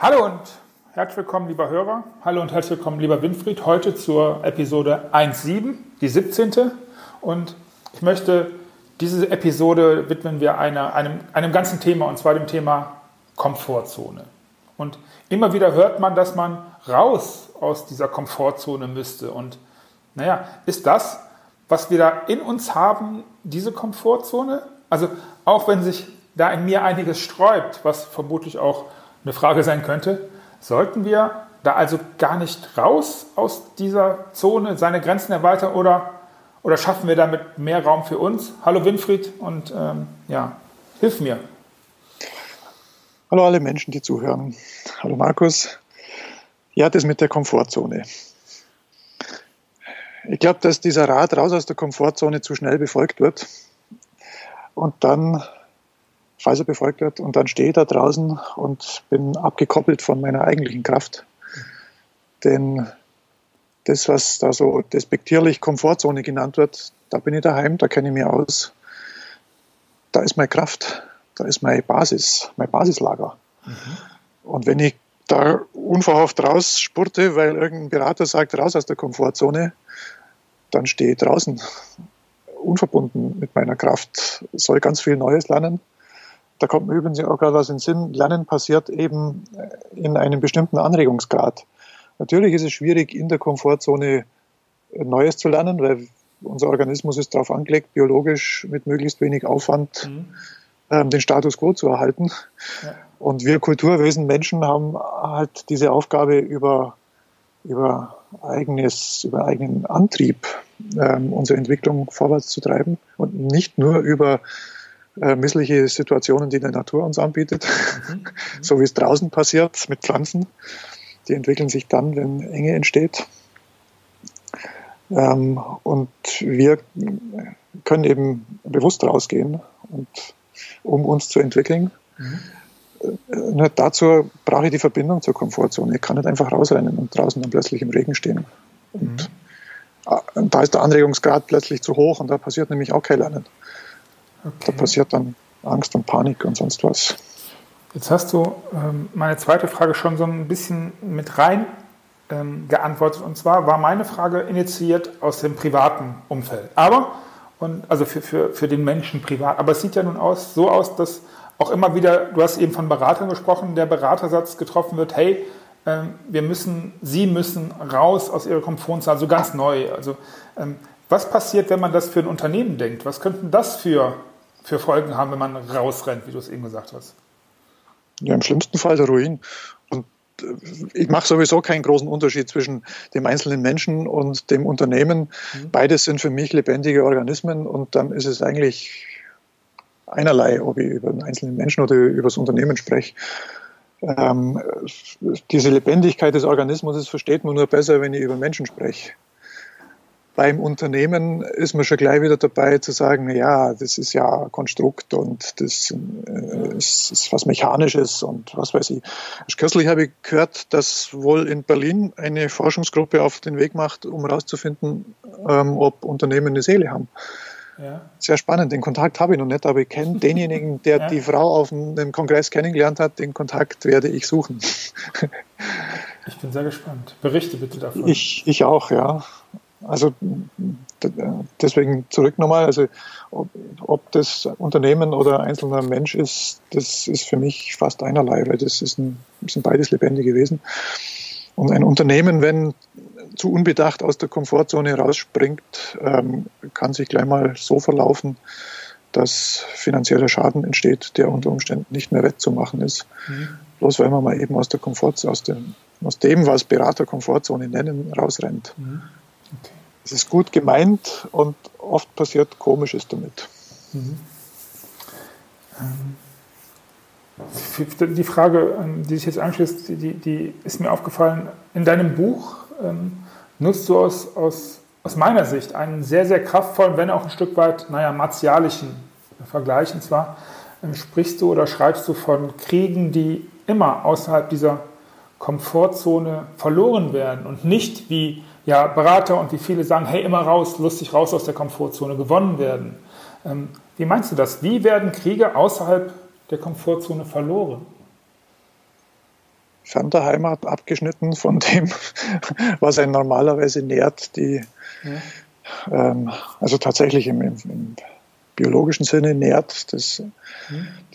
Hallo und herzlich willkommen, lieber Hörer. Hallo und herzlich willkommen, lieber Winfried. Heute zur Episode 1.7, die 17. Und ich möchte, diese Episode widmen wir einer, einem, einem ganzen Thema, und zwar dem Thema Komfortzone. Und immer wieder hört man, dass man raus aus dieser Komfortzone müsste. Und naja, ist das, was wir da in uns haben, diese Komfortzone? Also auch wenn sich da in mir einiges sträubt, was vermutlich auch eine Frage sein könnte, sollten wir da also gar nicht raus aus dieser Zone, seine Grenzen erweitern oder, oder schaffen wir damit mehr Raum für uns? Hallo Winfried und ähm, ja, hilf mir. Hallo alle Menschen, die zuhören. Hallo Markus. Ja, das mit der Komfortzone. Ich glaube, dass dieser Rat raus aus der Komfortzone zu schnell befolgt wird. Und dann falls er befolgt wird. Und dann stehe ich da draußen und bin abgekoppelt von meiner eigentlichen Kraft. Denn das, was da so despektierlich Komfortzone genannt wird, da bin ich daheim, da kenne ich mich aus. Da ist meine Kraft, da ist meine Basis, mein Basislager. Mhm. Und wenn ich da unverhofft rausspurte, weil irgendein Berater sagt, raus aus der Komfortzone, dann stehe ich draußen, unverbunden mit meiner Kraft, soll ganz viel Neues lernen da kommt mir übrigens auch gerade was in den Sinn, Lernen passiert eben äh, in einem bestimmten Anregungsgrad. Natürlich ist es schwierig, in der Komfortzone äh, Neues zu lernen, weil unser Organismus ist darauf angelegt, biologisch mit möglichst wenig Aufwand mhm. ähm, den Status quo zu erhalten. Ja. Und wir Kulturwesen, Menschen haben halt diese Aufgabe über, über eigenes, über eigenen Antrieb, ähm, unsere Entwicklung vorwärts zu treiben und nicht nur über äh, missliche Situationen, die die Natur uns anbietet, mhm. so wie es draußen passiert mit Pflanzen. Die entwickeln sich dann, wenn Enge entsteht. Ähm, und wir können eben bewusst rausgehen, und, um uns zu entwickeln. Mhm. Nur dazu brauche ich die Verbindung zur Komfortzone. Ich kann nicht einfach rausrennen und draußen dann plötzlich im Regen stehen. Und mhm. da ist der Anregungsgrad plötzlich zu hoch und da passiert nämlich auch kein Lernen. Okay. Da passiert dann Angst und Panik und sonst was. Jetzt hast du ähm, meine zweite Frage schon so ein bisschen mit rein ähm, geantwortet. Und zwar war meine Frage initiiert aus dem privaten Umfeld. Aber, und, also für, für, für den Menschen privat. Aber es sieht ja nun aus, so aus, dass auch immer wieder, du hast eben von Beratern gesprochen, der Beratersatz getroffen wird, hey, ähm, wir müssen, Sie müssen raus aus Ihrer Komfortzone, so ganz neu. Also ähm, was passiert, wenn man das für ein Unternehmen denkt? Was könnten das für, für Folgen haben, wenn man rausrennt, wie du es eben gesagt hast? Ja, im schlimmsten Fall der Ruin. Und äh, ich mache sowieso keinen großen Unterschied zwischen dem einzelnen Menschen und dem Unternehmen. Mhm. Beides sind für mich lebendige Organismen und dann ist es eigentlich einerlei, ob ich über den einzelnen Menschen oder über das Unternehmen spreche. Ähm, diese Lebendigkeit des Organismus versteht man nur besser, wenn ich über Menschen spreche beim Unternehmen ist man schon gleich wieder dabei zu sagen, ja, das ist ja Konstrukt und das äh, ist, was Mechanisches und was weiß ich. Kürzlich habe ich gehört, dass wohl in Berlin eine Forschungsgruppe auf den Weg macht, um herauszufinden, ähm, ob Unternehmen eine Seele haben. Ja. Sehr spannend. Den Kontakt habe ich noch nicht, aber ich kenne denjenigen, der ja. die Frau auf einem Kongress kennengelernt hat. Den Kontakt werde ich suchen. Ich bin sehr gespannt. Berichte bitte davon. Ich, ich auch, ja. Also deswegen zurück nochmal, also ob, ob, das Unternehmen oder einzelner Mensch ist, das ist für mich fast einerlei, weil das, ist ein, sind beides lebendige Wesen. Und ein Unternehmen, wenn zu unbedacht aus der Komfortzone rausspringt, ähm, kann sich gleich mal so verlaufen, dass finanzieller Schaden entsteht, der unter Umständen nicht mehr wettzumachen ist. Mhm. Bloß weil man mal eben aus der Komfortzone, aus dem, aus dem, was Berater Komfortzone nennen, rausrennt. Mhm. Okay. Es ist gut gemeint und oft passiert Komisches damit. Mhm. Ähm, die Frage, ähm, die sich jetzt anschließt, die, die ist mir aufgefallen. In deinem Buch ähm, nutzt du aus, aus, aus meiner Sicht einen sehr, sehr kraftvollen, wenn auch ein Stück weit, naja, martialischen Vergleich. Und zwar ähm, sprichst du oder schreibst du von Kriegen, die immer außerhalb dieser Komfortzone verloren werden und nicht wie ja, Berater und wie viele sagen, hey, immer raus, lustig raus aus der Komfortzone gewonnen werden. Ähm, wie meinst du das? Wie werden Kriege außerhalb der Komfortzone verloren? fern der Heimat, abgeschnitten von dem, was einen normalerweise nährt. Die, ja. ähm, also tatsächlich im, im, im, biologischen Sinne nährt. Das.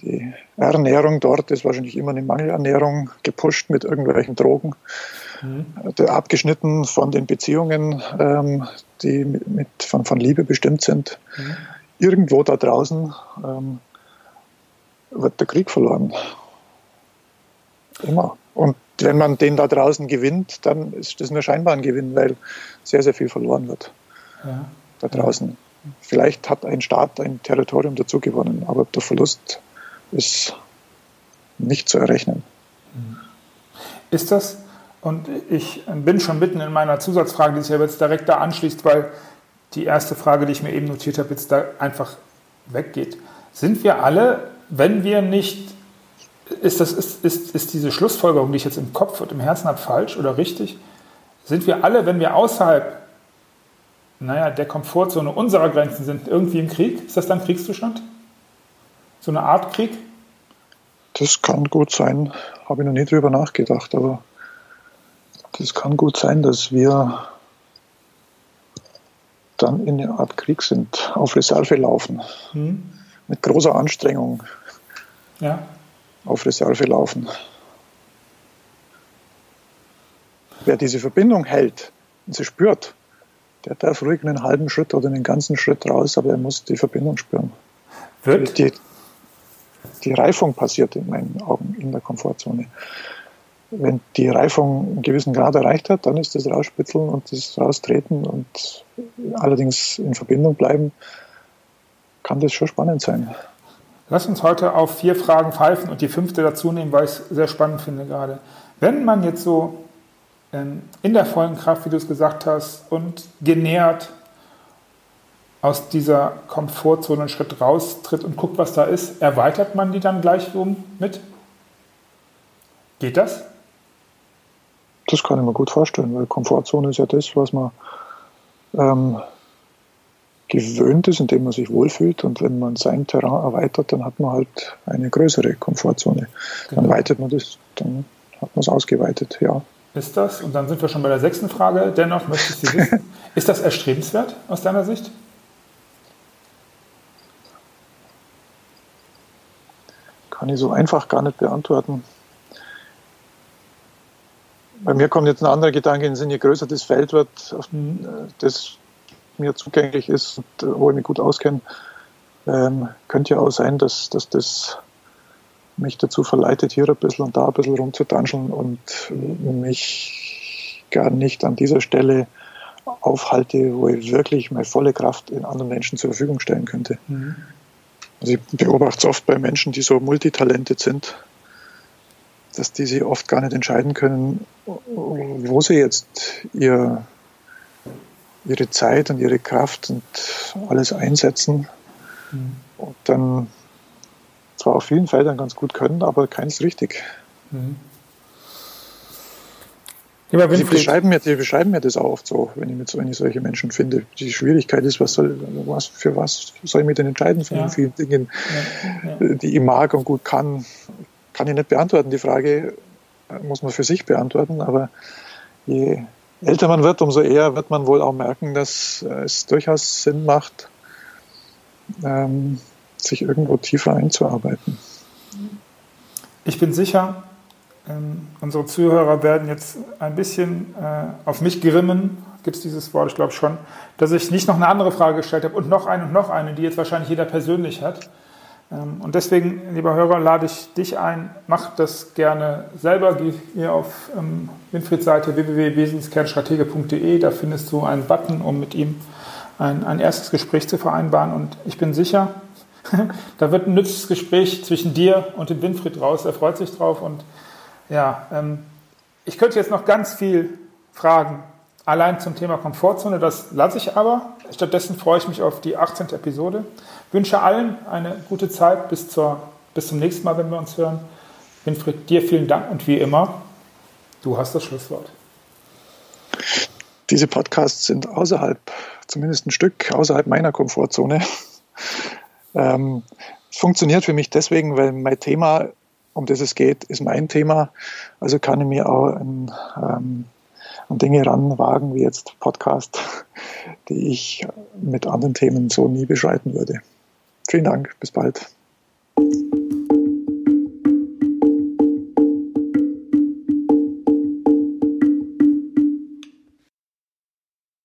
Die Ernährung dort ist wahrscheinlich immer eine Mangelernährung, gepusht mit irgendwelchen Drogen. Mhm. Abgeschnitten von den Beziehungen, ähm, die mit, mit, von, von Liebe bestimmt sind. Mhm. Irgendwo da draußen ähm, wird der Krieg verloren. Immer. Und wenn man den da draußen gewinnt, dann ist das nur scheinbar ein Gewinn, weil sehr, sehr viel verloren wird. Ja. Da draußen. Vielleicht hat ein Staat ein Territorium dazu gewonnen, aber der Verlust ist nicht zu errechnen. Ist das, und ich bin schon mitten in meiner Zusatzfrage, die sich ja jetzt direkt da anschließt, weil die erste Frage, die ich mir eben notiert habe, jetzt da einfach weggeht. Sind wir alle, wenn wir nicht ist, das, ist, ist, ist diese Schlussfolgerung, die ich jetzt im Kopf und im Herzen habe, falsch oder richtig? Sind wir alle, wenn wir außerhalb naja, der Komfortzone unserer Grenzen sind, irgendwie im Krieg? Ist das dann Kriegszustand? So eine Art Krieg? Das kann gut sein. Habe ich noch nie drüber nachgedacht, aber das kann gut sein, dass wir dann in eine Art Krieg sind, auf Reserve laufen. Hm. Mit großer Anstrengung. Ja auf Reserve laufen. Wer diese Verbindung hält und sie spürt, der darf ruhig einen halben Schritt oder einen ganzen Schritt raus, aber er muss die Verbindung spüren. Wird? Die, die Reifung passiert in meinen Augen in der Komfortzone. Wenn die Reifung einen gewissen Grad erreicht hat, dann ist das Rausspitzeln und das Raustreten und allerdings in Verbindung bleiben, kann das schon spannend sein. Lass uns heute auf vier Fragen pfeifen und die fünfte dazu nehmen, weil ich es sehr spannend finde gerade. Wenn man jetzt so in der vollen Kraft, wie du es gesagt hast, und genährt aus dieser Komfortzone einen Schritt raustritt und guckt, was da ist, erweitert man die dann gleich um mit? Geht das? Das kann ich mir gut vorstellen, weil Komfortzone ist ja das, was man ähm, gewöhnt ist, in dem man sich wohlfühlt. Und wenn man sein Terrain erweitert, dann hat man halt eine größere Komfortzone. Genau. Dann weitet man das, dann hat man es ausgeweitet, ja. Ist das, und dann sind wir schon bei der sechsten Frage, dennoch möchtest du wissen, ist das erstrebenswert aus deiner Sicht? Kann ich so einfach gar nicht beantworten. Bei mir kommt jetzt ein anderer Gedanke in den Sinn, je größer das Feld wird, mhm. das mir zugänglich ist und äh, wo ich mich gut auskenne, ähm, könnte ja auch sein, dass, dass das mich dazu verleitet, hier ein bisschen und da ein bisschen rumzutanscheln und mich gar nicht an dieser Stelle aufhalte, wo ich wirklich meine volle Kraft in anderen Menschen zur Verfügung stellen könnte. Mhm. Also ich beobachte es oft bei Menschen, die so multitalented sind, dass die sich oft gar nicht entscheiden können, wo sie jetzt ihr ihre Zeit und ihre Kraft und alles einsetzen mhm. und dann zwar auf vielen Feldern ganz gut können, aber keins richtig. Mhm. Sie beschreiben, mir, die beschreiben mir das auch oft so, wenn ich, mit, wenn ich solche Menschen finde. Die Schwierigkeit ist, was soll, was, für was soll ich mich denn entscheiden von ja. den vielen Dingen, ja. Ja. die ich mag und gut kann. Kann ich nicht beantworten. Die Frage muss man für sich beantworten, aber je älter man wird, umso eher wird man wohl auch merken, dass es durchaus Sinn macht, ähm, sich irgendwo tiefer einzuarbeiten. Ich bin sicher, ähm, unsere Zuhörer werden jetzt ein bisschen äh, auf mich grimmen, gibt es dieses Wort, ich glaube schon, dass ich nicht noch eine andere Frage gestellt habe und noch eine und noch eine, die jetzt wahrscheinlich jeder persönlich hat. Ähm, und deswegen, lieber Hörer, lade ich dich ein, mach das gerne selber. Geh hier auf ähm, Winfrieds Seite www.wesenskernstratege.de. Da findest du einen Button, um mit ihm ein, ein erstes Gespräch zu vereinbaren. Und ich bin sicher, da wird ein nützliches Gespräch zwischen dir und dem Winfried raus. Er freut sich drauf. Und ja, ähm, ich könnte jetzt noch ganz viel fragen, allein zum Thema Komfortzone. Das lasse ich aber. Stattdessen freue ich mich auf die 18. Episode wünsche allen eine gute Zeit bis, zur, bis zum nächsten Mal, wenn wir uns hören. Winfried, dir vielen Dank und wie immer, du hast das Schlusswort. Diese Podcasts sind außerhalb, zumindest ein Stück außerhalb meiner Komfortzone. Ähm, es funktioniert für mich deswegen, weil mein Thema um das es geht, ist mein Thema. Also kann ich mir auch an, ähm, an Dinge ranwagen, wie jetzt Podcast, die ich mit anderen Themen so nie beschreiten würde. Vielen Dank, bis bald.